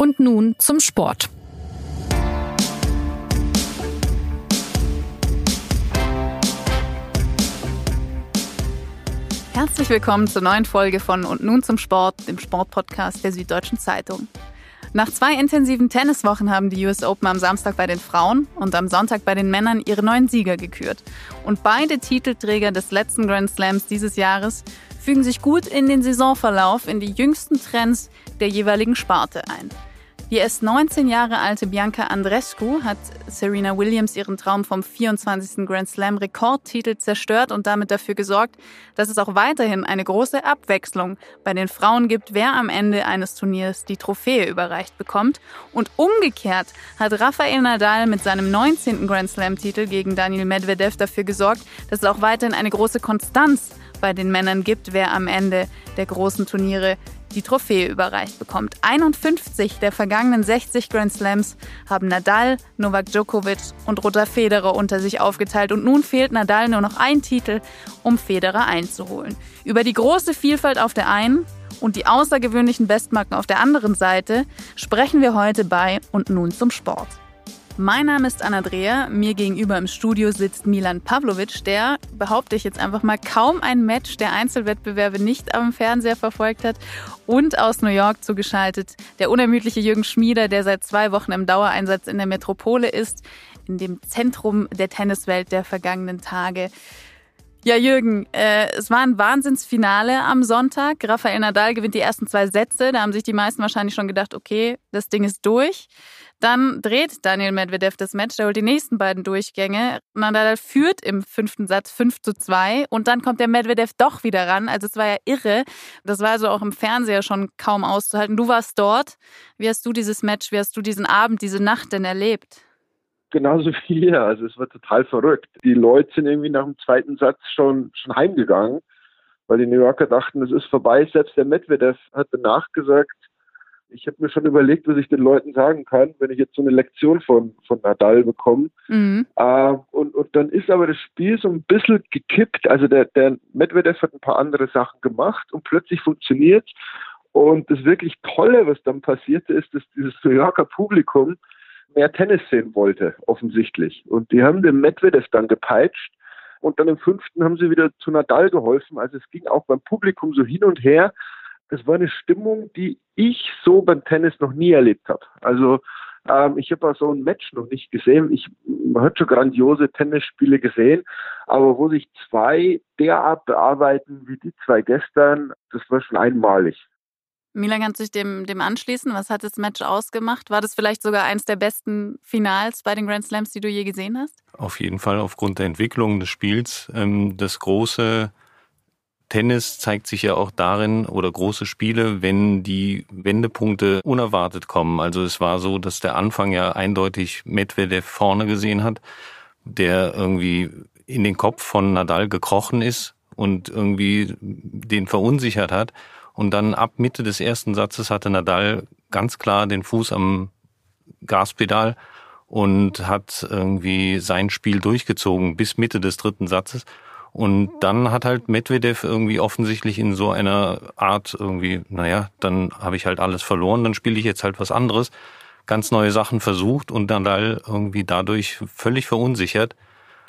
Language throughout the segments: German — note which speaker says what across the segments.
Speaker 1: Und nun zum Sport. Herzlich willkommen zur neuen Folge von Und nun zum Sport, dem Sportpodcast der Süddeutschen Zeitung. Nach zwei intensiven Tenniswochen haben die US Open am Samstag bei den Frauen und am Sonntag bei den Männern ihre neuen Sieger gekürt. Und beide Titelträger des letzten Grand Slams dieses Jahres fügen sich gut in den Saisonverlauf in die jüngsten Trends der jeweiligen Sparte ein. Die erst 19 Jahre alte Bianca Andrescu hat Serena Williams ihren Traum vom 24. Grand Slam Rekordtitel zerstört und damit dafür gesorgt, dass es auch weiterhin eine große Abwechslung bei den Frauen gibt, wer am Ende eines Turniers die Trophäe überreicht bekommt. Und umgekehrt hat Rafael Nadal mit seinem 19. Grand Slam Titel gegen Daniel Medvedev dafür gesorgt, dass es auch weiterhin eine große Konstanz bei den Männern gibt, wer am Ende der großen Turniere die Trophäe überreicht bekommt. 51 der vergangenen 60 Grand Slams haben Nadal, Novak Djokovic und Roger Federer unter sich aufgeteilt und nun fehlt Nadal nur noch ein Titel, um Federer einzuholen. Über die große Vielfalt auf der einen und die außergewöhnlichen Bestmarken auf der anderen Seite sprechen wir heute bei und nun zum Sport. Mein Name ist Anna Dreher. Mir gegenüber im Studio sitzt Milan Pavlovic, der, behaupte ich jetzt einfach mal, kaum ein Match der Einzelwettbewerbe nicht am Fernseher verfolgt hat. Und aus New York zugeschaltet der unermüdliche Jürgen Schmieder, der seit zwei Wochen im Dauereinsatz in der Metropole ist, in dem Zentrum der Tenniswelt der vergangenen Tage. Ja, Jürgen, äh, es war ein Wahnsinnsfinale am Sonntag. Rafael Nadal gewinnt die ersten zwei Sätze. Da haben sich die meisten wahrscheinlich schon gedacht, okay, das Ding ist durch. Dann dreht Daniel Medvedev das Match, der holt die nächsten beiden Durchgänge. Nadal führt im fünften Satz 5 zu 2 und dann kommt der Medvedev doch wieder ran. Also es war ja irre. Das war also auch im Fernseher schon kaum auszuhalten. Du warst dort. Wie hast du dieses Match, wie hast du diesen Abend, diese Nacht denn erlebt?
Speaker 2: Genauso wie hier. Also es war total verrückt. Die Leute sind irgendwie nach dem zweiten Satz schon, schon heimgegangen, weil die New Yorker dachten, es ist vorbei. Selbst der Medvedev hat danach gesagt, ich habe mir schon überlegt, was ich den Leuten sagen kann, wenn ich jetzt so eine Lektion von, von Nadal bekomme. Mhm. Äh, und, und dann ist aber das Spiel so ein bisschen gekippt. Also der, der Medvedev hat ein paar andere Sachen gemacht und plötzlich funktioniert. Und das wirklich Tolle, was dann passierte, ist, dass dieses New Yorker Publikum mehr Tennis sehen wollte, offensichtlich. Und die haben den Medvedev dann gepeitscht. Und dann im fünften haben sie wieder zu Nadal geholfen. Also es ging auch beim Publikum so hin und her das war eine Stimmung, die ich so beim Tennis noch nie erlebt habe. Also ähm, ich habe so ein Match noch nicht gesehen. Ich man hat schon grandiose Tennisspiele gesehen, aber wo sich zwei derart bearbeiten wie die zwei gestern, das war schon einmalig.
Speaker 1: Milan, kannst du dich dem, dem anschließen? Was hat das Match ausgemacht? War das vielleicht sogar eines der besten Finals bei den Grand Slams, die du je gesehen hast?
Speaker 3: Auf jeden Fall aufgrund der Entwicklung des Spiels. Ähm, das große Tennis zeigt sich ja auch darin oder große Spiele, wenn die Wendepunkte unerwartet kommen. Also es war so, dass der Anfang ja eindeutig Medvedev vorne gesehen hat, der irgendwie in den Kopf von Nadal gekrochen ist und irgendwie den verunsichert hat. Und dann ab Mitte des ersten Satzes hatte Nadal ganz klar den Fuß am Gaspedal und hat irgendwie sein Spiel durchgezogen bis Mitte des dritten Satzes. Und dann hat halt Medvedev irgendwie offensichtlich in so einer Art irgendwie, naja, dann habe ich halt alles verloren, dann spiele ich jetzt halt was anderes, ganz neue Sachen versucht und dann irgendwie dadurch völlig verunsichert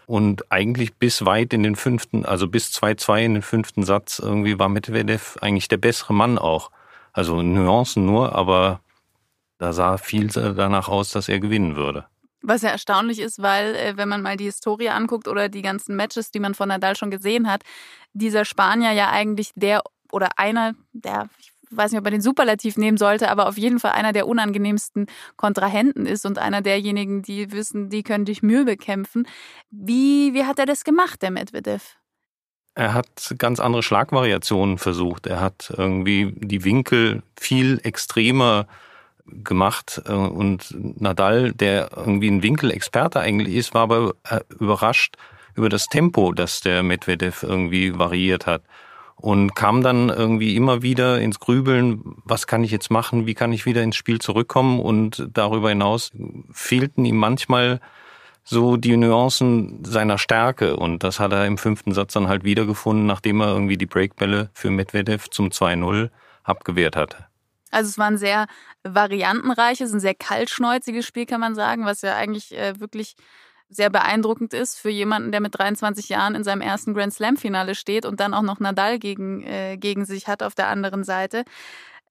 Speaker 3: und eigentlich bis weit in den fünften, also bis 2-2 in den fünften Satz irgendwie war Medvedev eigentlich der bessere Mann auch. Also Nuancen nur, aber da sah viel danach aus, dass er gewinnen würde.
Speaker 1: Was ja erstaunlich ist, weil äh, wenn man mal die Historie anguckt oder die ganzen Matches, die man von Nadal schon gesehen hat, dieser Spanier ja eigentlich der oder einer der, ich weiß nicht, ob man den Superlativ nehmen sollte, aber auf jeden Fall einer der unangenehmsten Kontrahenten ist und einer derjenigen, die wissen, die können dich Mühe bekämpfen. Wie, wie hat er das gemacht, der Medvedev?
Speaker 3: Er hat ganz andere Schlagvariationen versucht. Er hat irgendwie die Winkel viel extremer gemacht äh, und Nadal, der irgendwie ein Winkelexperte eigentlich ist, war aber äh, überrascht über das Tempo, das der Medvedev irgendwie variiert hat. Und kam dann irgendwie immer wieder ins Grübeln, was kann ich jetzt machen, wie kann ich wieder ins Spiel zurückkommen? Und darüber hinaus fehlten ihm manchmal so die Nuancen seiner Stärke. Und das hat er im fünften Satz dann halt wiedergefunden, nachdem er irgendwie die Breakbälle für Medvedev zum 2-0 abgewehrt hatte.
Speaker 1: Also es war ein sehr variantenreiches, ein sehr kaltschnäuziges Spiel, kann man sagen, was ja eigentlich äh, wirklich sehr beeindruckend ist für jemanden, der mit 23 Jahren in seinem ersten Grand Slam-Finale steht und dann auch noch Nadal gegen, äh, gegen sich hat auf der anderen Seite.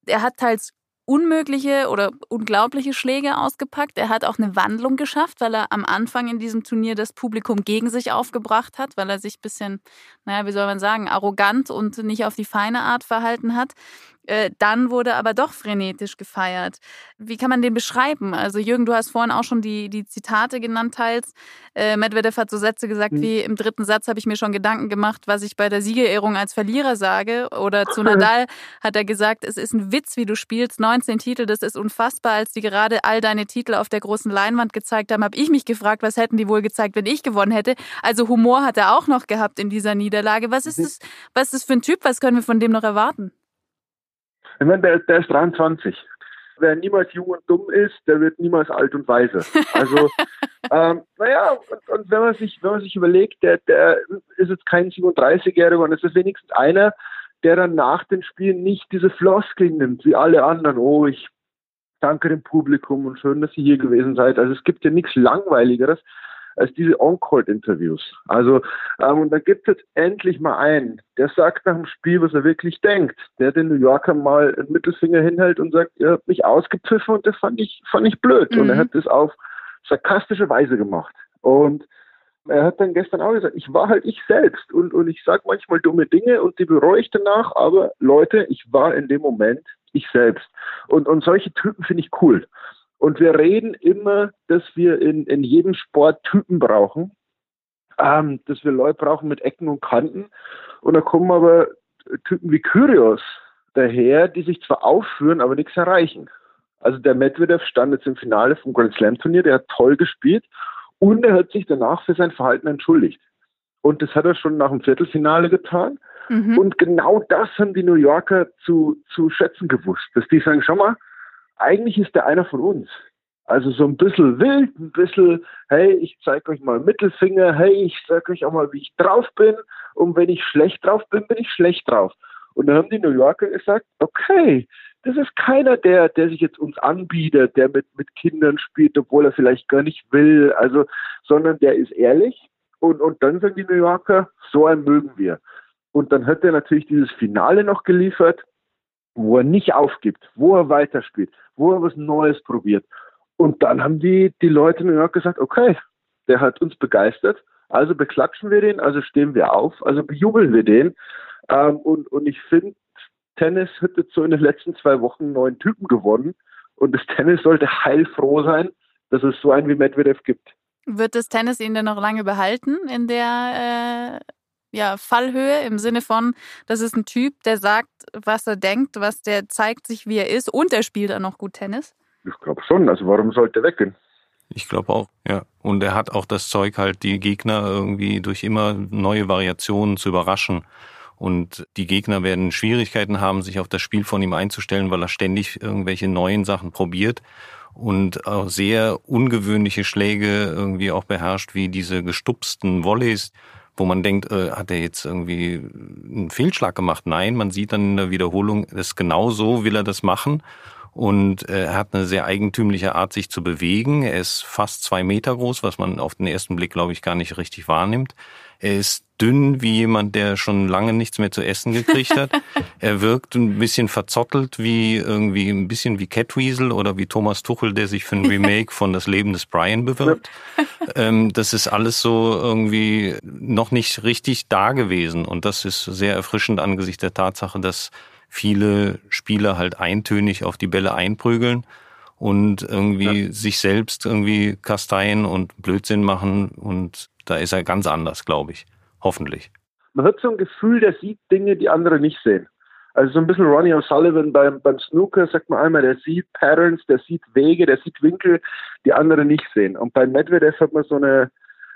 Speaker 1: Er hat teils unmögliche oder unglaubliche Schläge ausgepackt. Er hat auch eine Wandlung geschafft, weil er am Anfang in diesem Turnier das Publikum gegen sich aufgebracht hat, weil er sich ein bisschen, naja, wie soll man sagen, arrogant und nicht auf die feine Art verhalten hat. Äh, dann wurde aber doch frenetisch gefeiert. Wie kann man den beschreiben? Also Jürgen, du hast vorhin auch schon die, die Zitate genannt teils. Äh, Medvedev hat so Sätze gesagt mhm. wie, im dritten Satz habe ich mir schon Gedanken gemacht, was ich bei der Siegerehrung als Verlierer sage. Oder zu Nadal hat er gesagt, es ist ein Witz, wie du spielst. 19 Titel, das ist unfassbar. Als die gerade all deine Titel auf der großen Leinwand gezeigt haben, habe ich mich gefragt, was hätten die wohl gezeigt, wenn ich gewonnen hätte. Also Humor hat er auch noch gehabt in dieser Niederlage. Was ist mhm. das, was ist das für ein Typ? Was können wir von dem noch erwarten?
Speaker 2: Ich meine, der, der ist 23. Wer niemals jung und dumm ist, der wird niemals alt und weise. Also, ähm, naja, und, und, wenn man sich, wenn man sich überlegt, der, der ist jetzt kein 37-Jähriger und es ist wenigstens einer, der dann nach den Spielen nicht diese Floskeln nimmt, wie alle anderen. Oh, ich danke dem Publikum und schön, dass ihr hier gewesen seid. Also es gibt ja nichts Langweiligeres, als diese On-Court-Interviews. Also, ähm, und da gibt es jetzt endlich mal einen, der sagt nach dem Spiel, was er wirklich denkt, der den New Yorker mal einen Mittelfinger hinhält und sagt, ihr habt mich ausgepfiffen und das fand ich, fand ich blöd. Mhm. Und er mhm. hat das auf sarkastische Weise gemacht. Und er hat dann gestern auch gesagt, ich war halt ich selbst und, und ich sage manchmal dumme Dinge und die bereue ich danach, aber Leute, ich war in dem Moment ich selbst. Und, und solche Typen finde ich cool. Und wir reden immer, dass wir in, in jedem Sport Typen brauchen, ähm, dass wir Leute brauchen mit Ecken und Kanten. Und da kommen aber Typen wie Kyrios daher, die sich zwar aufführen, aber nichts erreichen. Also der Medvedev stand jetzt im Finale vom Grand Slam Turnier, der hat toll gespielt und er hat sich danach für sein Verhalten entschuldigt. Und das hat er schon nach dem Viertelfinale getan. Mhm. Und genau das haben die New Yorker zu, zu schätzen gewusst, dass die sagen, schau mal, eigentlich ist der einer von uns. Also so ein bisschen wild, ein bisschen, hey, ich zeige euch mal Mittelfinger, hey, ich zeige euch auch mal, wie ich drauf bin. Und wenn ich schlecht drauf bin, bin ich schlecht drauf. Und dann haben die New Yorker gesagt, okay, das ist keiner, der, der sich jetzt uns anbietet, der mit, mit Kindern spielt, obwohl er vielleicht gar nicht will, also, sondern der ist ehrlich. Und, und dann sagen die New Yorker, so einen mögen wir. Und dann hat er natürlich dieses Finale noch geliefert wo er nicht aufgibt, wo er weiterspielt, wo er was Neues probiert. Und dann haben die, die Leute in New York gesagt, okay, der hat uns begeistert, also beklatschen wir den, also stehen wir auf, also bejubeln wir den. Ähm, und, und ich finde, Tennis hat jetzt so in den letzten zwei Wochen neuen Typen gewonnen. Und das Tennis sollte heilfroh sein, dass es so einen wie Medvedev gibt.
Speaker 1: Wird das Tennis ihn denn noch lange behalten in der äh, ja, Fallhöhe im Sinne von, das ist ein Typ, der sagt, was er denkt, was der zeigt sich, wie er ist und er spielt dann noch gut Tennis?
Speaker 2: Ich glaube schon. Also warum sollte er weggehen?
Speaker 3: Ich glaube auch, ja. Und er hat auch das Zeug, halt die Gegner irgendwie durch immer neue Variationen zu überraschen. Und die Gegner werden Schwierigkeiten haben, sich auf das Spiel von ihm einzustellen, weil er ständig irgendwelche neuen Sachen probiert und auch sehr ungewöhnliche Schläge irgendwie auch beherrscht, wie diese gestupsten Volleys, wo man denkt, äh, hat er jetzt irgendwie einen Fehlschlag gemacht? Nein, man sieht dann in der Wiederholung, das genau so will er das machen. Und äh, er hat eine sehr eigentümliche Art, sich zu bewegen. Er ist fast zwei Meter groß, was man auf den ersten Blick, glaube ich, gar nicht richtig wahrnimmt. Er ist dünn wie jemand, der schon lange nichts mehr zu essen gekriegt hat. er wirkt ein bisschen verzottelt wie irgendwie ein bisschen wie Catweasel oder wie Thomas Tuchel, der sich für ein Remake von Das Leben des Brian bewirbt. Ähm, das ist alles so irgendwie noch nicht richtig da gewesen und das ist sehr erfrischend angesichts der Tatsache, dass viele Spieler halt eintönig auf die Bälle einprügeln und irgendwie ja. sich selbst irgendwie kasteien und Blödsinn machen und da ist er ganz anders, glaube ich. Hoffentlich.
Speaker 2: Man hat so ein Gefühl, der sieht Dinge, die andere nicht sehen. Also so ein bisschen Ronnie O'Sullivan beim, beim Snooker sagt man einmal, der sieht Patterns, der sieht Wege, der sieht Winkel, die andere nicht sehen. Und bei Medvedev hat man so eine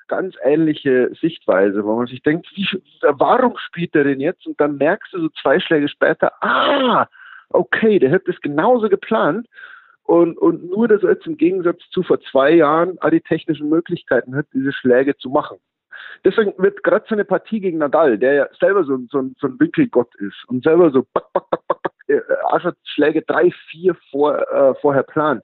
Speaker 2: ganz ähnliche Sichtweise, wo man sich denkt, wie, warum spielt er denn jetzt? Und dann merkst du so zwei Schläge später, ah, okay, der hat das genauso geplant. Und, und nur, dass er jetzt im Gegensatz zu vor zwei Jahren all die technischen Möglichkeiten hat, diese Schläge zu machen. Deswegen wird gerade so eine Partie gegen Nadal, der ja selber so, so, so ein Winkelgott ist und selber so back, back, back, back, back, äh, schon Schläge drei, vier vor, äh, vorher plant,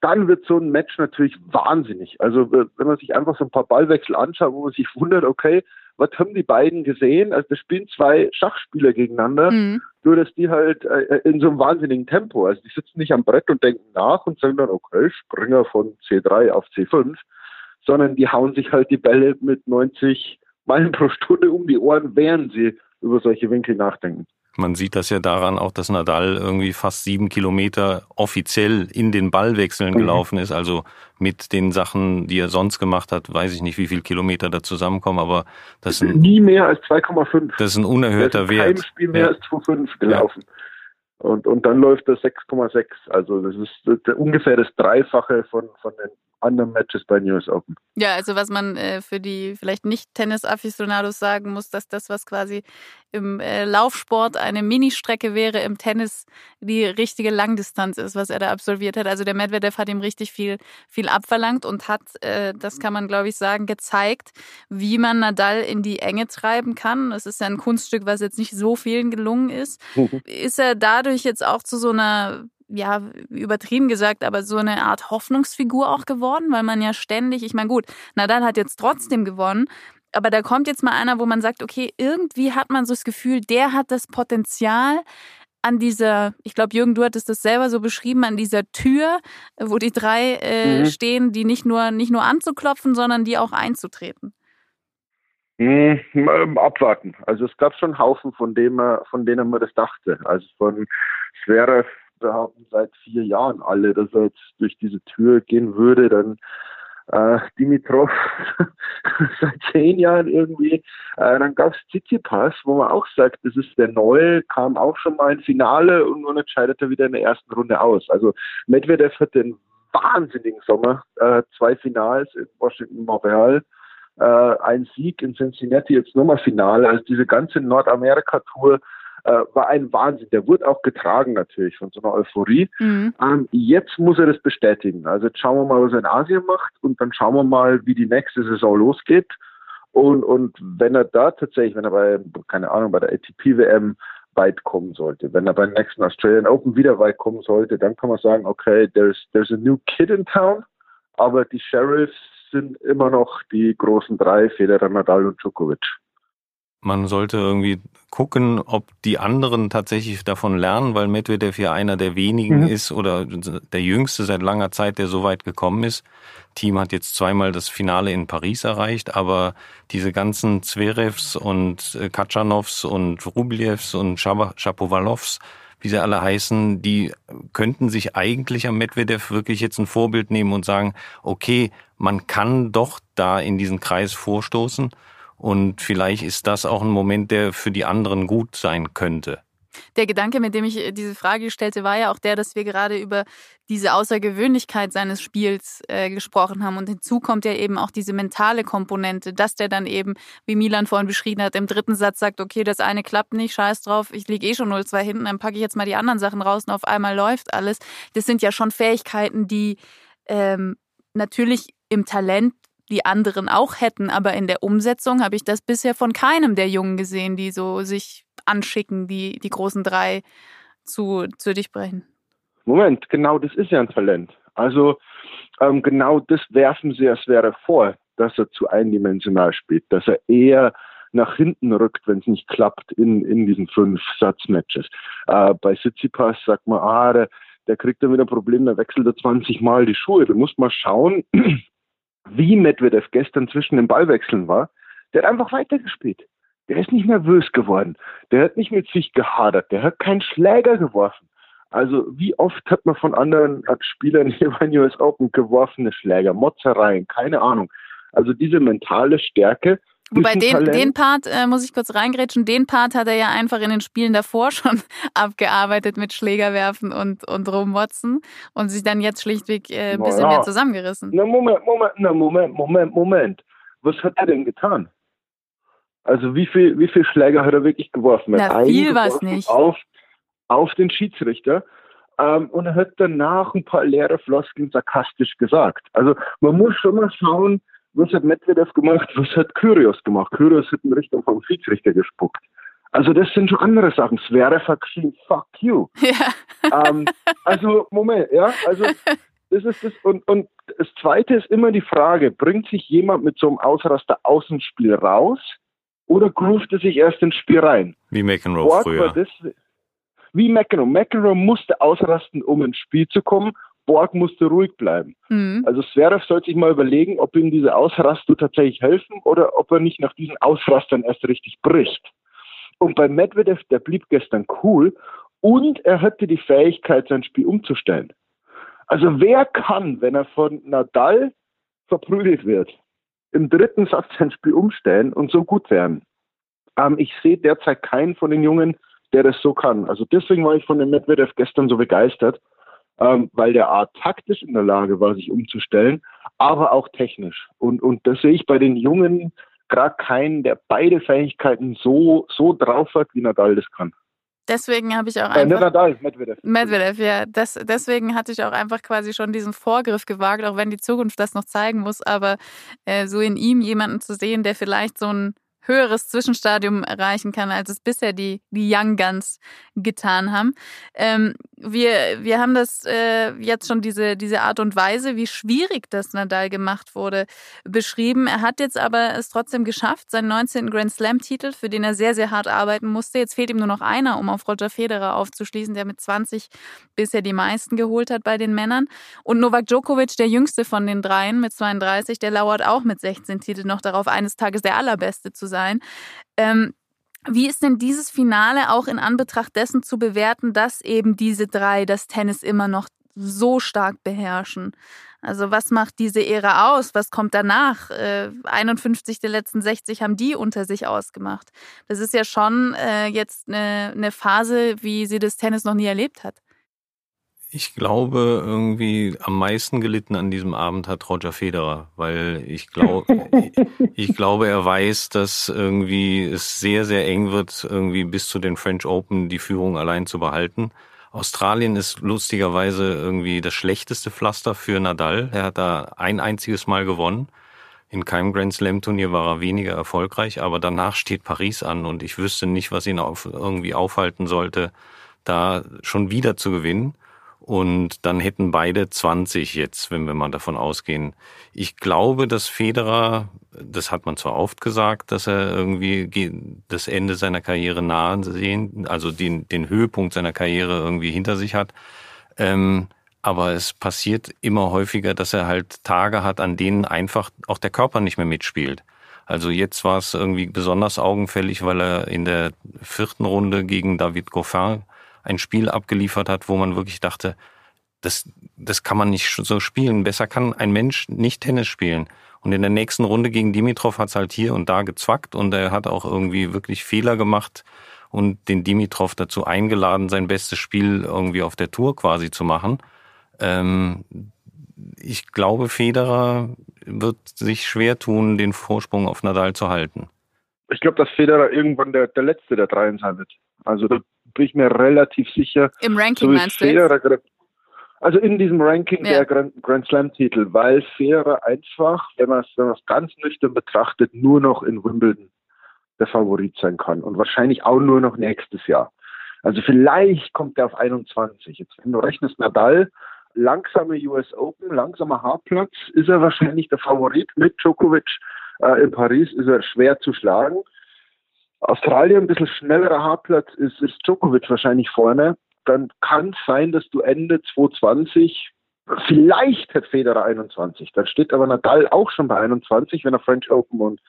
Speaker 2: dann wird so ein Match natürlich wahnsinnig. Also wenn man sich einfach so ein paar Ballwechsel anschaut, wo man sich wundert, okay, was haben die beiden gesehen? Also das spielen zwei Schachspieler gegeneinander, mhm. nur dass die halt äh, in so einem wahnsinnigen Tempo, also die sitzen nicht am Brett und denken nach und sagen dann, okay, Springer von C3 auf C5, sondern die hauen sich halt die Bälle mit 90 Meilen pro Stunde um die Ohren, während sie über solche Winkel nachdenken.
Speaker 3: Man sieht das ja daran auch, dass Nadal irgendwie fast sieben Kilometer offiziell in den Ballwechseln mhm. gelaufen ist. Also mit den Sachen, die er sonst gemacht hat, weiß ich nicht, wie viele Kilometer da zusammenkommen, aber das
Speaker 2: ist nie mehr als 2,5.
Speaker 3: Das ist ein unerhörter ist Wert.
Speaker 2: Kein Spiel mehr ja. als 2,5 gelaufen. Ja. Und, und dann läuft das 6,6. Also das ist ungefähr das Dreifache von, von den anderen Matches bei News Open.
Speaker 1: Ja, also was man äh, für die vielleicht nicht Tennis-Afficionados sagen muss, dass das, was quasi im äh, Laufsport eine Ministrecke wäre, im Tennis die richtige Langdistanz ist, was er da absolviert hat. Also der Medvedev hat ihm richtig viel, viel abverlangt und hat, äh, das kann man glaube ich sagen, gezeigt, wie man Nadal in die Enge treiben kann. Das ist ja ein Kunststück, was jetzt nicht so vielen gelungen ist. ist er dadurch jetzt auch zu so einer ja, übertrieben gesagt, aber so eine Art Hoffnungsfigur auch geworden, weil man ja ständig, ich meine, gut, Nadal hat jetzt trotzdem gewonnen, aber da kommt jetzt mal einer, wo man sagt, okay, irgendwie hat man so das Gefühl, der hat das Potenzial, an dieser, ich glaube, Jürgen, du hattest das selber so beschrieben, an dieser Tür, wo die drei äh, mhm. stehen, die nicht nur, nicht nur anzuklopfen, sondern die auch einzutreten.
Speaker 2: Mhm, abwarten. Also es gab schon einen Haufen, von, dem, von denen man das dachte. Also von Zverev behaupten seit vier Jahren alle, dass er jetzt durch diese Tür gehen würde, dann äh, Dimitrov seit zehn Jahren irgendwie. Äh, dann gab es Tsitsipas, wo man auch sagt, das ist der Neue, kam auch schon mal ins Finale und nun entscheidet er wieder in der ersten Runde aus. Also Medvedev hat den wahnsinnigen Sommer, äh, zwei Finals in Washington, Montreal, äh, ein Sieg in Cincinnati, jetzt nochmal Finale. Also diese ganze Nordamerika-Tour äh, war ein Wahnsinn. Der wurde auch getragen natürlich von so einer Euphorie. Mhm. Ähm, jetzt muss er das bestätigen. Also jetzt schauen wir mal, was er in Asien macht und dann schauen wir mal, wie die nächste Saison losgeht. Und, und wenn er da tatsächlich, wenn er bei, keine Ahnung, bei der ATP-WM weit kommen sollte, wenn er beim nächsten Australian Open wieder weit kommen sollte, dann kann man sagen, okay, there's, there's a new kid in town, aber die Sheriffs sind immer noch die großen drei, Federer, Nadal und Djokovic
Speaker 3: man sollte irgendwie gucken, ob die anderen tatsächlich davon lernen, weil Medvedev ja einer der wenigen mhm. ist oder der jüngste seit langer Zeit, der so weit gekommen ist. Team hat jetzt zweimal das Finale in Paris erreicht, aber diese ganzen Zverevs und äh, Kachanovs und Rublievs und Shapovalovs, wie sie alle heißen, die könnten sich eigentlich am Medvedev wirklich jetzt ein Vorbild nehmen und sagen, okay, man kann doch da in diesen Kreis vorstoßen und vielleicht ist das auch ein Moment, der für die anderen gut sein könnte.
Speaker 1: Der Gedanke, mit dem ich äh, diese Frage stellte, war ja auch der, dass wir gerade über diese Außergewöhnlichkeit seines Spiels äh, gesprochen haben. Und hinzu kommt ja eben auch diese mentale Komponente, dass der dann eben, wie Milan vorhin beschrieben hat, im dritten Satz sagt, okay, das eine klappt nicht, scheiß drauf, ich liege eh schon 0-2 hinten, dann packe ich jetzt mal die anderen Sachen raus und auf einmal läuft alles. Das sind ja schon Fähigkeiten, die ähm, natürlich im Talent die anderen auch hätten. Aber in der Umsetzung habe ich das bisher von keinem der Jungen gesehen, die so sich anschicken, die, die großen drei zu, zu durchbrechen.
Speaker 2: Moment, genau das ist ja ein Talent. Also ähm, genau das werfen sie als wäre vor, dass er zu eindimensional spielt, dass er eher nach hinten rückt, wenn es nicht klappt in, in diesen fünf Satzmatches. Äh, bei Sitsipas sagt man, ah, der, der kriegt dann wieder ein Problem, der wechselt er 20 Mal die Schuhe. Da muss man schauen, wie Medvedev gestern zwischen den Ballwechseln war, der hat einfach weitergespielt. Der ist nicht nervös geworden. Der hat nicht mit sich gehadert. Der hat keinen Schläger geworfen. Also wie oft hat man von anderen Spielern hier bei US Open geworfene Schläger, Motzereien, keine Ahnung. Also diese mentale Stärke,
Speaker 1: Wobei den, den Part, äh, muss ich kurz reingrätschen, den Part hat er ja einfach in den Spielen davor schon abgearbeitet mit Schlägerwerfen und, und rummotzen und sich dann jetzt schlichtweg äh, ein bisschen ja. mehr zusammengerissen.
Speaker 2: Na Moment, Moment, na Moment, Moment, Moment. Was hat er denn getan? Also wie viel, wie viel Schläger hat er wirklich geworfen?
Speaker 1: Na, viel war es nicht.
Speaker 2: Auf, auf den Schiedsrichter. Ähm, und er hat danach ein paar leere Floskeln sarkastisch gesagt. Also man muss schon mal schauen, was hat Medvedev gemacht? Was hat Kyrios gemacht? Kyrios hat in Richtung vom Schiedsrichter gespuckt. Also das sind schon andere Sachen. Zverev hat geschrieben, fuck you. Ja. Ähm, also Moment, ja, also das ist das und und das Zweite ist immer die Frage: Bringt sich jemand mit so einem Ausraster aus dem Spiel raus oder groovt er sich erst ins Spiel rein?
Speaker 3: Wie McEnroe früher. Das,
Speaker 2: wie McEnroe. McEnroe musste ausrasten, um ins Spiel zu kommen. Borg musste ruhig bleiben. Mhm. Also Zverev sollte sich mal überlegen, ob ihm diese Ausraster tatsächlich helfen oder ob er nicht nach diesen Ausrastern erst richtig bricht. Und bei Medvedev, der blieb gestern cool und er hatte die Fähigkeit, sein Spiel umzustellen. Also wer kann, wenn er von Nadal verprügelt wird, im dritten Satz sein Spiel umstellen und so gut werden? Ähm, ich sehe derzeit keinen von den Jungen, der das so kann. Also deswegen war ich von dem Medvedev gestern so begeistert, ähm, weil der Art taktisch in der Lage war, sich umzustellen, aber auch technisch. Und, und das sehe ich bei den Jungen gerade keinen, der beide Fähigkeiten so, so drauf hat, wie Nadal das kann.
Speaker 1: Deswegen habe ich auch einfach. Äh, Nadal, Medvedev. Medvedev, ja. Das, deswegen hatte ich auch einfach quasi schon diesen Vorgriff gewagt, auch wenn die Zukunft das noch zeigen muss. Aber äh, so in ihm jemanden zu sehen, der vielleicht so ein höheres Zwischenstadium erreichen kann, als es bisher die, die Young Guns getan haben. Ähm, wir, wir haben das äh, jetzt schon diese, diese Art und Weise, wie schwierig das Nadal gemacht wurde, beschrieben. Er hat jetzt aber es trotzdem geschafft, seinen 19. Grand Slam-Titel, für den er sehr, sehr hart arbeiten musste. Jetzt fehlt ihm nur noch einer, um auf Roger Federer aufzuschließen, der mit 20 bisher die meisten geholt hat bei den Männern. Und Novak Djokovic, der jüngste von den dreien mit 32, der lauert auch mit 16 Titeln noch darauf, eines Tages der allerbeste zu sein. Ähm, wie ist denn dieses Finale auch in Anbetracht dessen zu bewerten, dass eben diese drei das Tennis immer noch so stark beherrschen? Also was macht diese Ära aus? Was kommt danach? Äh, 51 der letzten 60 haben die unter sich ausgemacht. Das ist ja schon äh, jetzt eine, eine Phase, wie sie das Tennis noch nie erlebt hat.
Speaker 3: Ich glaube, irgendwie am meisten gelitten an diesem Abend hat Roger Federer, weil ich glaube, ich glaube, er weiß, dass irgendwie es sehr, sehr eng wird, irgendwie bis zu den French Open die Führung allein zu behalten. Australien ist lustigerweise irgendwie das schlechteste Pflaster für Nadal. Er hat da ein einziges Mal gewonnen. In keinem Grand Slam Turnier war er weniger erfolgreich, aber danach steht Paris an und ich wüsste nicht, was ihn auf, irgendwie aufhalten sollte, da schon wieder zu gewinnen. Und dann hätten beide 20 jetzt, wenn wir mal davon ausgehen. Ich glaube, dass Federer, das hat man zwar oft gesagt, dass er irgendwie das Ende seiner Karriere nahe sehen, also den, den Höhepunkt seiner Karriere irgendwie hinter sich hat. Ähm, aber es passiert immer häufiger, dass er halt Tage hat, an denen einfach auch der Körper nicht mehr mitspielt. Also jetzt war es irgendwie besonders augenfällig, weil er in der vierten Runde gegen David Goffin ein Spiel abgeliefert hat, wo man wirklich dachte, das, das kann man nicht so spielen. Besser kann ein Mensch nicht Tennis spielen. Und in der nächsten Runde gegen Dimitrov hat es halt hier und da gezwackt und er hat auch irgendwie wirklich Fehler gemacht und den Dimitrov dazu eingeladen, sein bestes Spiel irgendwie auf der Tour quasi zu machen. Ähm, ich glaube, Federer wird sich schwer tun, den Vorsprung auf Nadal zu halten.
Speaker 2: Ich glaube, dass Federer irgendwann der, der Letzte der Dreien sein wird. Also bin ich mir relativ sicher.
Speaker 1: Im Ranking so meinst du jetzt?
Speaker 2: Also in diesem Ranking ja. der Grand, Grand Slam-Titel, weil Federer einfach, wenn man es wenn ganz nüchtern betrachtet, nur noch in Wimbledon der Favorit sein kann und wahrscheinlich auch nur noch nächstes Jahr. Also vielleicht kommt er auf 21. Jetzt, wenn du rechnest, Nadal, langsame US Open, langsamer Hartplatz, ist er wahrscheinlich der Favorit mit Djokovic äh, in Paris, ist er schwer zu schlagen. Australien ein bisschen schnellerer Hartplatz ist, ist Djokovic wahrscheinlich vorne. Dann kann es sein, dass du Ende 2020 vielleicht hat Federer 21. Dann steht aber Nadal auch schon bei 21, wenn er French Open und,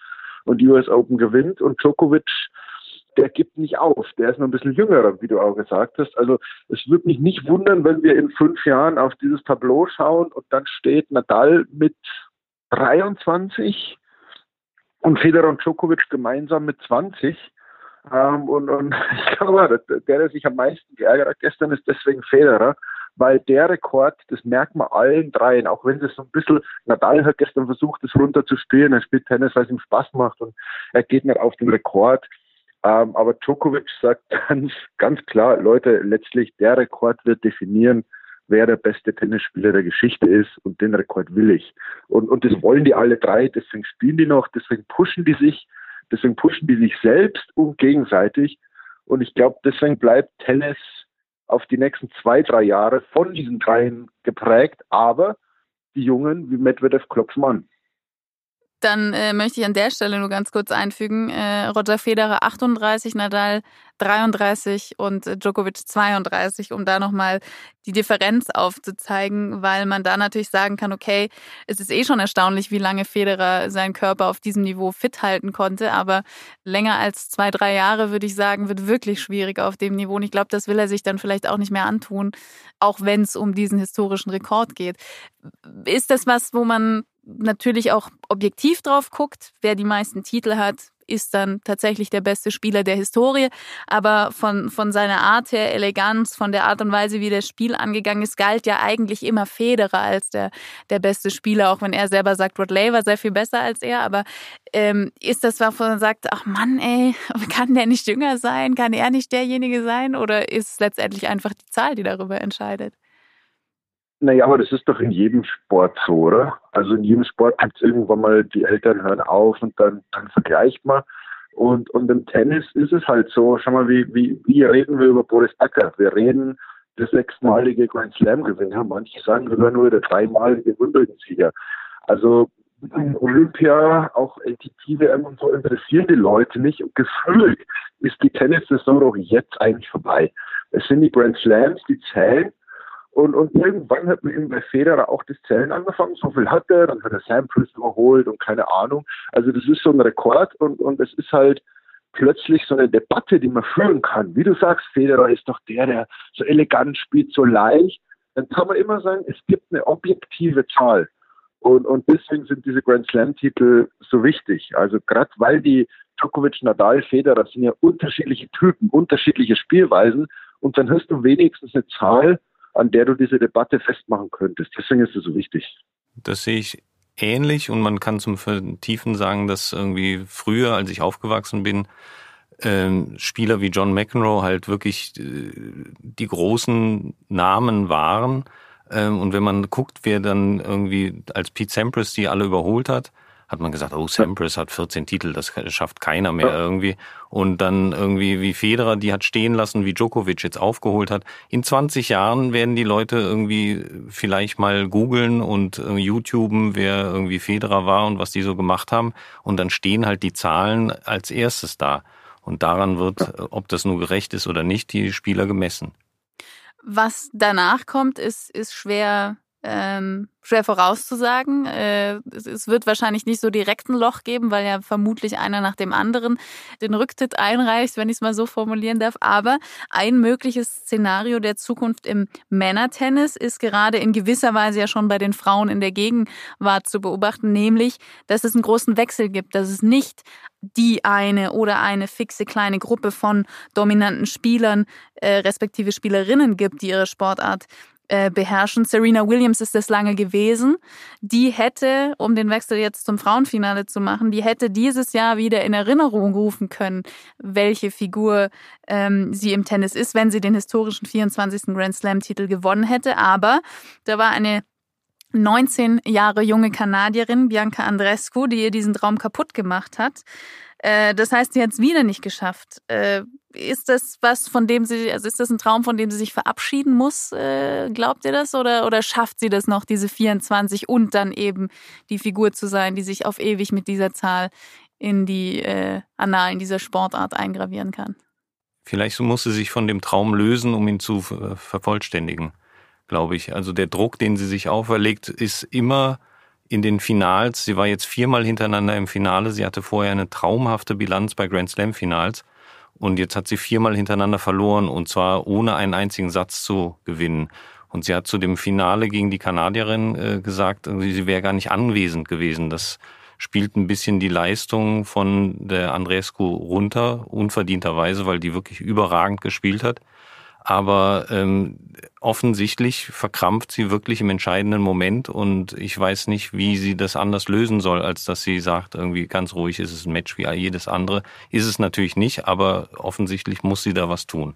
Speaker 2: und US Open gewinnt. Und Djokovic, der gibt nicht auf. Der ist noch ein bisschen jüngerer, wie du auch gesagt hast. Also es würde mich nicht wundern, wenn wir in fünf Jahren auf dieses Tableau schauen und dann steht Nadal mit 23 und Federer und Djokovic gemeinsam mit 20. Ähm, und, und ich glaube, der, der sich am meisten geärgert hat gestern, ist deswegen Federer, weil der Rekord, das merkt man allen dreien, auch wenn es so ein bisschen, Nadal hat gestern versucht, das runterzuspielen, er spielt Tennis, weil es ihm Spaß macht und er geht nicht auf den Rekord. Ähm, aber Djokovic sagt ganz, ganz klar, Leute, letztlich der Rekord wird definieren, wer der beste Tennisspieler der Geschichte ist und den Rekord will ich. Und, und das wollen die alle drei, deswegen spielen die noch, deswegen pushen die sich, deswegen pushen die sich selbst und gegenseitig. Und ich glaube, deswegen bleibt Tennis auf die nächsten zwei, drei Jahre von diesen dreien geprägt. Aber die Jungen wie Medvedev klopfen an.
Speaker 1: Dann äh, möchte ich an der Stelle nur ganz kurz einfügen, äh, Roger Federer 38, Nadal 33 und äh, Djokovic 32, um da nochmal die Differenz aufzuzeigen, weil man da natürlich sagen kann, okay, es ist eh schon erstaunlich, wie lange Federer seinen Körper auf diesem Niveau fit halten konnte, aber länger als zwei, drei Jahre, würde ich sagen, wird wirklich schwierig auf dem Niveau. Und ich glaube, das will er sich dann vielleicht auch nicht mehr antun, auch wenn es um diesen historischen Rekord geht. Ist das was, wo man natürlich auch objektiv drauf guckt, wer die meisten Titel hat, ist dann tatsächlich der beste Spieler der Historie. Aber von, von seiner Art her, Eleganz, von der Art und Weise, wie das Spiel angegangen ist, galt ja eigentlich immer Federer als der, der beste Spieler, auch wenn er selber sagt, Rod Lay war sehr viel besser als er. Aber ähm, ist das, was man sagt, ach Mann, ey, kann der nicht jünger sein? Kann er nicht derjenige sein? Oder ist es letztendlich einfach die Zahl, die darüber entscheidet?
Speaker 2: Naja, aber das ist doch in jedem Sport so, oder? Also in jedem Sport gibt es irgendwann mal, die Eltern hören auf und dann, dann vergleicht man. Und, und im Tennis ist es halt so, schau mal, wie, wie, wie reden wir über Boris Becker? Wir reden der sechsmalige Grand Slam-Gewinner. Manche sagen sogar nur der dreimalige Wimbledon-Sieger. Also Olympia, auch ATP WM und so interessieren die Leute nicht. Und gefühlt ist die Tennissaison doch jetzt eigentlich vorbei. Es sind die Grand Slams, die zählen. Und, und irgendwann hat man eben bei Federer auch das Zählen angefangen. So viel hat er, dann hat er Samples überholt und keine Ahnung. Also das ist so ein Rekord und, und es ist halt plötzlich so eine Debatte, die man führen kann. Wie du sagst, Federer ist doch der, der so elegant spielt, so leicht. Dann kann man immer sagen, es gibt eine objektive Zahl. Und, und deswegen sind diese Grand Slam-Titel so wichtig. Also gerade weil die Djokovic, Nadal, Federer sind ja unterschiedliche Typen, unterschiedliche Spielweisen. Und dann hast du wenigstens eine Zahl, an der du diese Debatte festmachen könntest. Deswegen ist es so wichtig.
Speaker 3: Das sehe ich ähnlich und man kann zum Vertiefen sagen, dass irgendwie früher, als ich aufgewachsen bin, ähm, Spieler wie John McEnroe halt wirklich äh, die großen Namen waren. Ähm, und wenn man guckt, wer dann irgendwie als Pete Sampras die alle überholt hat, hat man gesagt, oh, Sampras hat 14 Titel, das schafft keiner mehr irgendwie. Und dann irgendwie wie Federer, die hat stehen lassen, wie Djokovic jetzt aufgeholt hat. In 20 Jahren werden die Leute irgendwie vielleicht mal googeln und äh, YouTuben, wer irgendwie Federer war und was die so gemacht haben. Und dann stehen halt die Zahlen als erstes da. Und daran wird, ob das nur gerecht ist oder nicht, die Spieler gemessen.
Speaker 1: Was danach kommt, ist, ist schwer ähm, schwer vorauszusagen. Äh, es, es, wird wahrscheinlich nicht so direkt ein Loch geben, weil ja vermutlich einer nach dem anderen den Rücktritt einreicht, wenn ich es mal so formulieren darf. Aber ein mögliches Szenario der Zukunft im Männertennis ist gerade in gewisser Weise ja schon bei den Frauen in der Gegenwart zu beobachten, nämlich, dass es einen großen Wechsel gibt, dass es nicht die eine oder eine fixe kleine Gruppe von dominanten Spielern äh, respektive Spielerinnen gibt, die ihre Sportart äh, beherrschen. Serena Williams ist das lange gewesen. Die hätte, um den Wechsel jetzt zum Frauenfinale zu machen, die hätte dieses Jahr wieder in Erinnerung rufen können, welche Figur ähm, sie im Tennis ist, wenn sie den historischen 24. Grand Slam-Titel gewonnen hätte. Aber da war eine 19 Jahre junge Kanadierin, Bianca Andrescu, die ihr diesen Traum kaputt gemacht hat. Äh, das heißt, sie hat es wieder nicht geschafft. Äh, ist das was, von dem sie, also ist das ein Traum, von dem sie sich verabschieden muss? Äh, glaubt ihr das? Oder, oder schafft sie das noch, diese 24 und dann eben die Figur zu sein, die sich auf ewig mit dieser Zahl in die äh, Annalen dieser Sportart eingravieren kann?
Speaker 3: Vielleicht muss sie sich von dem Traum lösen, um ihn zu vervollständigen, glaube ich. Also der Druck, den sie sich auferlegt, ist immer in den Finals. Sie war jetzt viermal hintereinander im Finale. Sie hatte vorher eine traumhafte Bilanz bei Grand Slam Finals. Und jetzt hat sie viermal hintereinander verloren und zwar ohne einen einzigen Satz zu gewinnen. Und sie hat zu dem Finale gegen die Kanadierin äh, gesagt, sie wäre gar nicht anwesend gewesen. Das spielt ein bisschen die Leistung von der Andrescu runter, unverdienterweise, weil die wirklich überragend gespielt hat aber ähm, offensichtlich verkrampft sie wirklich im entscheidenden Moment und ich weiß nicht, wie sie das anders lösen soll, als dass sie sagt, irgendwie ganz ruhig ist es ein Match wie jedes andere. Ist es natürlich nicht, aber offensichtlich muss sie da was tun.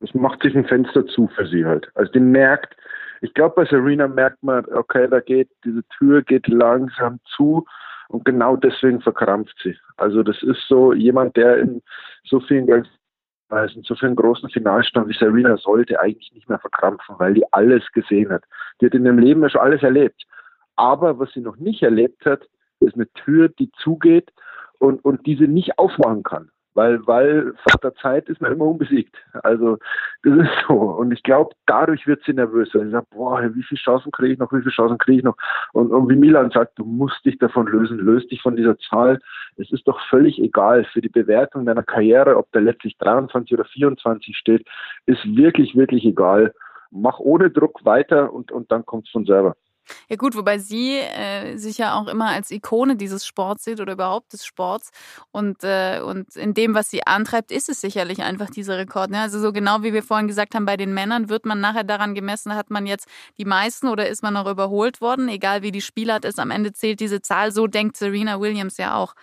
Speaker 2: Es macht sich ein Fenster zu für sie halt. Also die merkt, ich glaube bei Serena merkt man, okay, da geht, diese Tür geht langsam zu und genau deswegen verkrampft sie. Also das ist so jemand, der in so vielen Weil es in so vielen großen Finalstand wie Serena sollte eigentlich nicht mehr verkrampfen, weil die alles gesehen hat. Die hat in ihrem Leben ja schon alles erlebt. Aber was sie noch nicht erlebt hat, ist eine Tür, die zugeht und, und diese nicht aufmachen kann weil, weil vor der Zeit ist man immer unbesiegt. Also das ist so. Und ich glaube, dadurch wird sie nervös. Sie sagt, boah, wie viele Chancen kriege ich noch, wie viele Chancen kriege ich noch? Und, und wie Milan sagt, du musst dich davon lösen, löst dich von dieser Zahl. Es ist doch völlig egal für die Bewertung deiner Karriere, ob da letztlich 23 oder 24 steht, ist wirklich, wirklich egal. Mach ohne Druck weiter und, und dann kommt es von selber.
Speaker 1: Ja gut, wobei sie äh, sich ja auch immer als Ikone dieses Sports sieht oder überhaupt des Sports. Und, äh, und in dem, was sie antreibt, ist es sicherlich einfach dieser Rekord. Ne? Also so genau wie wir vorhin gesagt haben, bei den Männern wird man nachher daran gemessen, hat man jetzt die meisten oder ist man noch überholt worden, egal wie die Spielart ist, am Ende zählt diese Zahl. So denkt Serena Williams ja auch.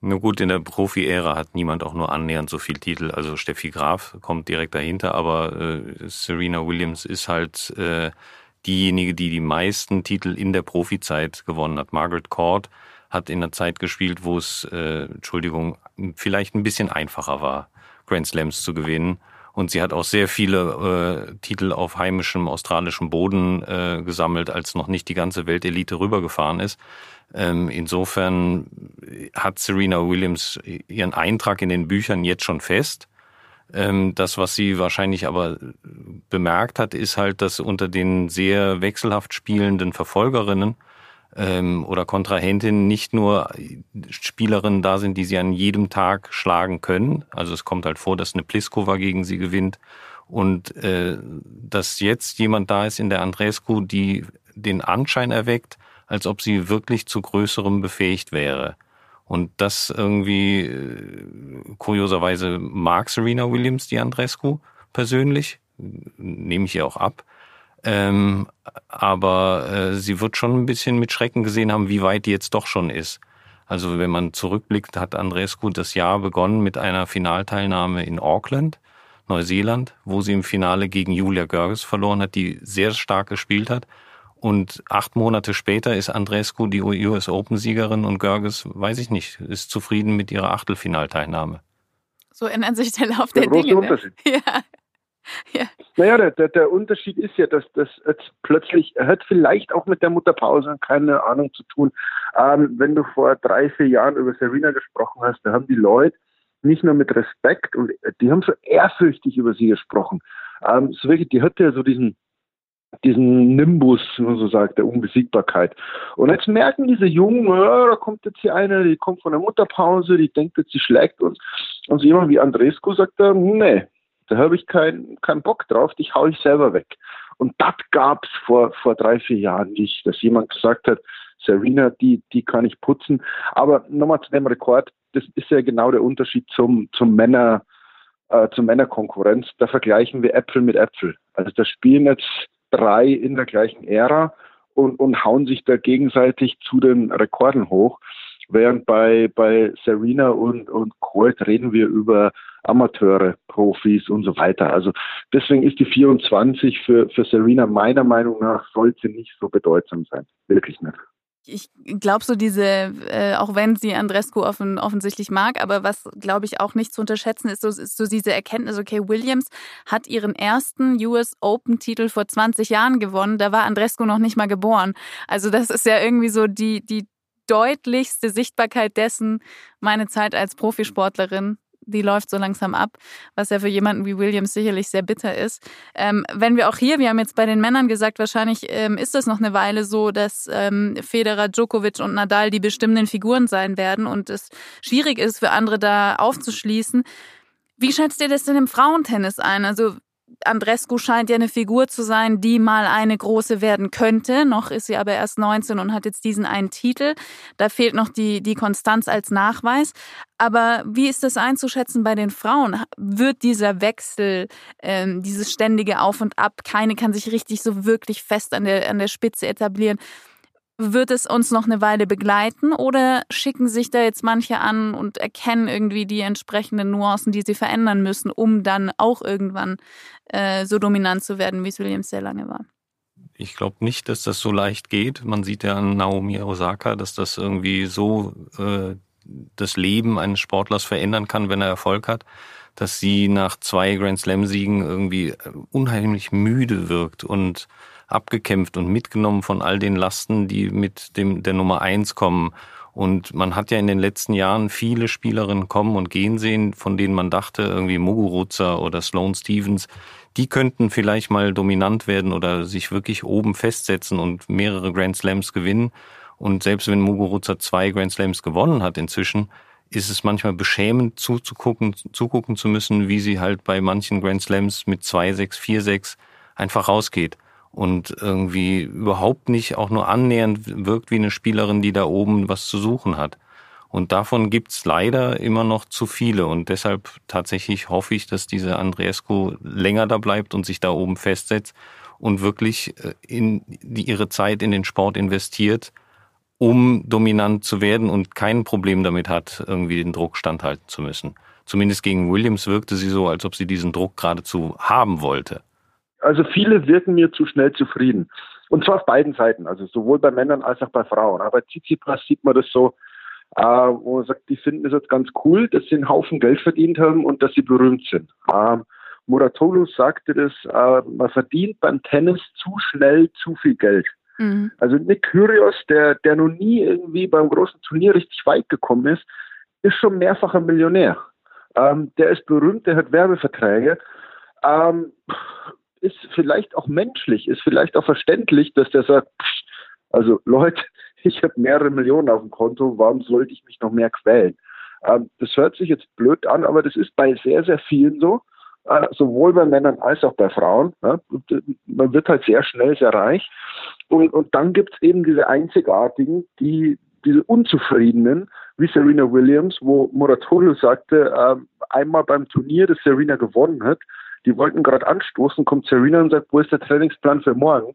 Speaker 3: Nur gut, in der Profi-Ära hat niemand auch nur annähernd so viel Titel. Also Steffi Graf kommt direkt dahinter, aber äh, Serena Williams ist halt äh, diejenige, die die meisten Titel in der Profizeit gewonnen hat. Margaret Court hat in einer Zeit gespielt, wo es, äh, Entschuldigung, vielleicht ein bisschen einfacher war, Grand Slams zu gewinnen. Und sie hat auch sehr viele äh, Titel auf heimischem australischem Boden äh, gesammelt, als noch nicht die ganze Weltelite rübergefahren ist. Ähm, insofern hat Serena Williams ihren Eintrag in den Büchern jetzt schon fest. Ähm, das, was sie wahrscheinlich aber bemerkt hat, ist halt, dass unter den sehr wechselhaft spielenden Verfolgerinnen ähm, oder Kontrahentinnen nicht nur Spielerinnen da sind, die sie an jedem Tag schlagen können. Also es kommt halt vor, dass eine Pliskova gegen sie gewinnt und äh, dass jetzt jemand da ist in der Andrescu, die den Anschein erweckt, als ob sie wirklich zu größerem befähigt wäre. Und das irgendwie, äh, kurioserweise mag Serena Williams die Andrescu persönlich, nehme ich ihr auch ab. Ähm, aber äh, sie wird schon ein bisschen mit Schrecken gesehen haben, wie weit die jetzt doch schon ist. Also wenn man zurückblickt, hat Andrescu das Jahr begonnen mit einer Finalteilnahme in Auckland, Neuseeland, wo sie im Finale gegen Julia Görges verloren hat, die sehr stark gespielt hat. Und acht Monate später ist Andrescu die US Open-Siegerin und Görges, weiß ich nicht, ist zufrieden mit ihrer Achtelfinalteilnahme.
Speaker 1: So ändert sich der Lauf der, der Dinge.
Speaker 2: Ne? Unterschied. Ja. ja. Naja, der, der, der Unterschied ist ja, dass das jetzt plötzlich, er hat vielleicht auch mit der Mutterpause keine Ahnung zu tun. Ähm, wenn du vor drei, vier Jahren über Serena gesprochen hast, da haben die Leute nicht nur mit Respekt und die haben so ehrfürchtig über sie gesprochen. Ähm, so wirklich, die hatte ja so diesen, diesen Nimbus, wie man so sagt, der Unbesiegbarkeit. Und jetzt merken diese Jungen, ja, da kommt jetzt hier eine, die kommt von der Mutterpause, die denkt jetzt, sie schlägt uns. Und so jemand wie Andrescu sagt da, nee, da habe ich keinen kein Bock drauf, dich hau ich selber weg. Und das gab's vor, vor drei, vier Jahren nicht, dass jemand gesagt hat, Serena, die, die kann ich putzen. Aber nochmal zu dem Rekord, das ist ja genau der Unterschied zum, zum Männer, äh, zur Männerkonkurrenz. Da vergleichen wir Äpfel mit Äpfel. Also da spielen jetzt drei in der gleichen Ära und, und hauen sich da gegenseitig zu den Rekorden hoch. Während bei, bei Serena und, und Colt reden wir über Amateure, Profis und so weiter. Also deswegen ist die 24 für, für Serena meiner Meinung nach sollte nicht so bedeutsam sein. Wirklich nicht
Speaker 1: ich glaube so diese, äh, auch wenn sie Andrescu offen, offensichtlich mag, aber was glaube ich auch nicht zu unterschätzen ist so, ist so diese Erkenntnis, okay, Williams hat ihren ersten US Open Titel vor 20 Jahren gewonnen, da war Andrescu noch nicht mal geboren. Also das ist ja irgendwie so die, die deutlichste Sichtbarkeit dessen, meine Zeit als Profisportlerin die läuft so langsam ab, was ja für jemanden wie Williams sicherlich sehr bitter ist. Ähm, wenn wir auch hier, wir haben jetzt bei den Männern gesagt, wahrscheinlich ähm, ist das noch eine Weile so, dass ähm, Federer, Djokovic und Nadal die bestimmenden Figuren sein werden und es schwierig ist für andere da aufzuschließen. Wie schätzt ihr das denn im Frauentennis ein? Also Andrescu scheint ja eine Figur zu sein, die mal eine große werden könnte. Noch ist sie aber erst 19 und hat jetzt diesen einen Titel. Da fehlt noch die, die Konstanz als Nachweis. Aber wie ist das einzuschätzen bei den Frauen? Wird dieser Wechsel, ähm, dieses ständige Auf und Ab, keine kann sich richtig so wirklich fest an der, an der Spitze etablieren, wird es uns noch eine Weile begleiten oder schicken sich da jetzt manche an und erkennen irgendwie die entsprechenden Nuancen, die sie verändern müssen, um dann auch irgendwann äh, so dominant zu werden, wie es Williams sehr lange war?
Speaker 3: Ich glaube nicht, dass das so leicht geht. Man sieht ja an Naomi Osaka, dass das irgendwie so äh, das Leben eines Sportlers verändern kann, wenn er Erfolg hat, dass sie nach zwei Grand Slam-Siegen irgendwie unheimlich müde wirkt und abgekämpft und mitgenommen von all den Lasten, die mit dem der Nummer eins kommen. Und man hat ja in den letzten Jahren viele Spielerinnen kommen und gehen sehen, von denen man dachte, irgendwie Muguruza oder Sloane Stevens, die könnten vielleicht mal dominant werden oder sich wirklich oben festsetzen und mehrere Grand Slams gewinnen. Und selbst wenn Muguruza zwei Grand Slams gewonnen hat inzwischen, ist es manchmal beschämend zuzugucken, zugucken zu müssen, wie sie halt bei manchen Grand Slams mit 2-6, 4-6 einfach rausgeht und irgendwie überhaupt nicht auch nur annähernd wirkt wie eine Spielerin, die da oben was zu suchen hat. Und davon gibt's leider immer noch zu viele. Und deshalb tatsächlich hoffe ich, dass diese Andreescu länger da bleibt und sich da oben festsetzt und wirklich äh, in die, ihre Zeit in den Sport investiert, um dominant zu werden und kein Problem damit hat, irgendwie den Druck standhalten zu müssen. Zumindest gegen Williams wirkte sie so, als ob sie diesen Druck geradezu haben wollte.
Speaker 2: Also viele wirken mir zu schnell zufrieden. Und zwar auf beiden Seiten, also sowohl bei Männern als auch bei Frauen. Aber bei Tsitsipas sieht man das so, äh, wo man sagt, die finden es jetzt ganz cool, dass sie einen Haufen Geld verdient haben und dass sie berühmt sind. Ähm, Muratoglu sagte das, äh, man verdient beim Tennis zu schnell zu viel Geld. Mhm. Also Nick Kyrgios, der, der noch nie irgendwie beim großen Turnier richtig weit gekommen ist, ist schon mehrfacher Millionär. Ähm, der ist berühmt, der hat Werbeverträge. Ähm, ist vielleicht auch menschlich, ist vielleicht auch verständlich, dass der sagt, pff, also Leute, ich habe mehrere Millionen auf dem Konto, warum sollte ich mich noch mehr quälen? Ähm, das hört sich jetzt blöd an, aber das ist bei sehr, sehr vielen so, äh, sowohl bei Männern als auch bei Frauen. Ja? Man wird halt sehr schnell sehr reich. Und, und dann gibt es eben diese Einzigartigen, die diese Unzufriedenen, wie Serena Williams, wo Moratolo sagte, äh, einmal beim Turnier, das Serena gewonnen hat, die wollten gerade anstoßen, kommt Serena und sagt, wo ist der Trainingsplan für morgen?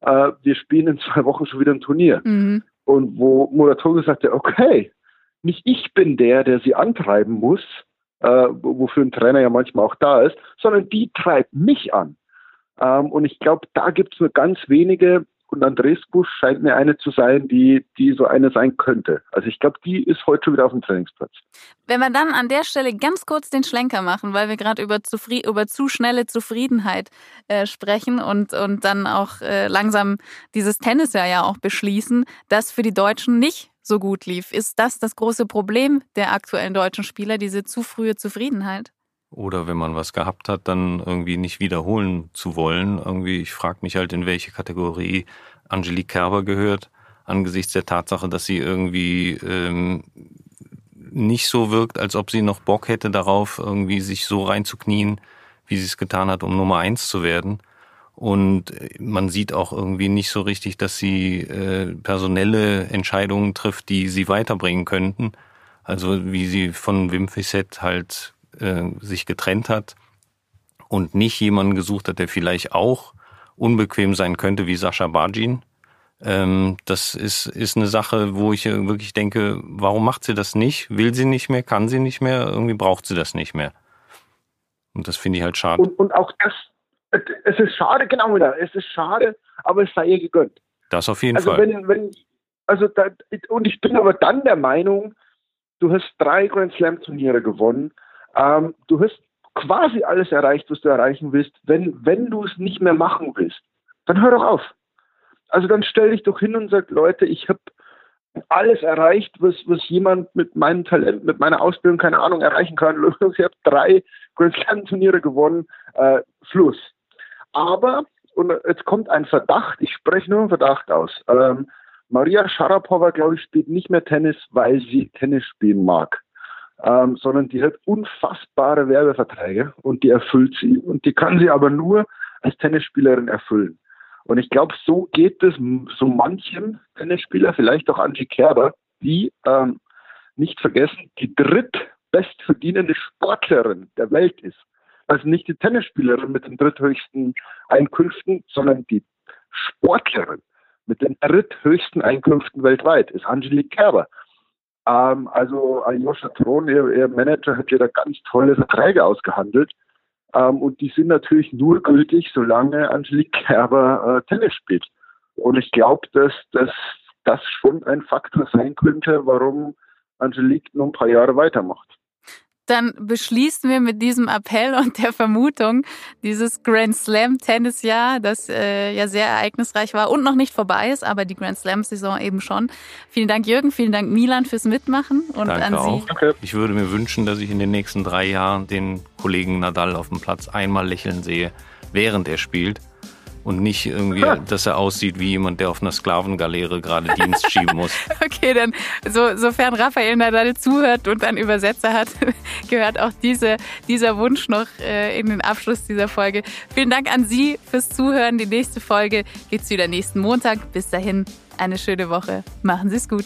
Speaker 2: Äh, wir spielen in zwei Wochen schon wieder ein Turnier. Mhm. Und wo Muratogo sagte, okay, nicht ich bin der, der sie antreiben muss, äh, wofür ein Trainer ja manchmal auch da ist, sondern die treibt mich an. Ähm, und ich glaube, da gibt es nur ganz wenige, und Andres Busch scheint mir eine zu sein, die, die so eine sein könnte. Also ich glaube, die ist heute schon wieder auf dem Trainingsplatz.
Speaker 1: Wenn wir dann an der Stelle ganz kurz den Schlenker machen, weil wir gerade über, über zu schnelle Zufriedenheit äh, sprechen und, und dann auch äh, langsam dieses Tennisjahr ja auch beschließen, das für die Deutschen nicht so gut lief. Ist das das große Problem der aktuellen deutschen Spieler, diese zu frühe Zufriedenheit?
Speaker 3: Oder wenn man was gehabt hat, dann irgendwie nicht wiederholen zu wollen. Irgendwie, ich frage mich halt, in welche Kategorie Angelique Kerber gehört, angesichts der Tatsache, dass sie irgendwie ähm, nicht so wirkt, als ob sie noch Bock hätte darauf, irgendwie sich so reinzuknien, wie sie es getan hat, um Nummer eins zu werden. Und man sieht auch irgendwie nicht so richtig, dass sie äh, personelle Entscheidungen trifft, die sie weiterbringen könnten. Also wie sie von Wim Fissett halt äh, sich getrennt hat und nicht jemanden gesucht hat, der vielleicht auch unbequem sein könnte wie Sascha Bajin. Ähm, das ist, ist eine Sache, wo ich wirklich denke, warum macht sie das nicht? Will sie nicht mehr? Kann sie nicht mehr? Irgendwie braucht sie das nicht mehr. Und das finde ich halt schade.
Speaker 2: Und, und auch das, es ist schade, genau wieder, es ist schade, aber es sei ihr gegönnt.
Speaker 3: Das auf jeden
Speaker 2: also
Speaker 3: Fall.
Speaker 2: Wenn, wenn, also da, und ich bin aber dann der Meinung, du hast drei Grand Slam Turniere gewonnen ähm, du hast quasi alles erreicht, was du erreichen willst. Wenn, wenn du es nicht mehr machen willst, dann hör doch auf. Also dann stell dich doch hin und sag, Leute, ich habe alles erreicht, was, was jemand mit meinem Talent, mit meiner Ausbildung, keine Ahnung, erreichen kann. Ich habe drei Grand Slam Turniere gewonnen. Äh, Schluss. Aber, und jetzt kommt ein Verdacht, ich spreche nur einen Verdacht aus. Ähm, Maria Sharapova, glaube ich, spielt nicht mehr Tennis, weil sie Tennis spielen mag ähm, sondern die hat unfassbare Werbeverträge und die erfüllt sie und die kann sie aber nur als Tennisspielerin erfüllen. Und ich glaube, so geht es so manchem Tennisspieler, vielleicht auch Angie Kerber, die ähm, nicht vergessen, die drittbestverdienende Sportlerin der Welt ist. Also nicht die Tennisspielerin mit den dritthöchsten Einkünften, sondern die Sportlerin mit den dritthöchsten Einkünften weltweit ist Angelique Kerber. Ähm, also Aljoscha Thron, ihr, ihr, Manager, hat ja da ganz tolle Verträge ausgehandelt. Ähm, und die sind natürlich nur gültig, solange Angelique Kerber äh, Tennis spielt. Und ich glaube, dass, dass das schon ein Faktor sein könnte, warum Angelique noch ein paar Jahre weitermacht
Speaker 1: dann beschließen wir mit diesem Appell und der Vermutung dieses Grand Slam Tennisjahr, das äh, ja sehr ereignisreich war und noch nicht vorbei ist, aber die Grand Slam Saison eben schon. Vielen Dank Jürgen, vielen Dank Milan fürs Mitmachen und
Speaker 3: Danke
Speaker 1: an
Speaker 3: auch.
Speaker 1: Sie.
Speaker 3: Danke. Ich würde mir wünschen, dass ich in den nächsten drei Jahren den Kollegen Nadal auf dem Platz einmal lächeln sehe, während er spielt und nicht irgendwie, dass er aussieht wie jemand, der auf einer Sklavengaleere gerade Dienst schieben muss.
Speaker 1: Okay, dann so, sofern Raphael Nadal zuhört und einen Übersetzer hat, gehört auch diese, dieser Wunsch noch äh, in den Abschluss dieser Folge. Vielen Dank an Sie fürs Zuhören. Die nächste Folge geht's wieder nächsten Montag. Bis dahin eine schöne Woche. Machen Sie es gut.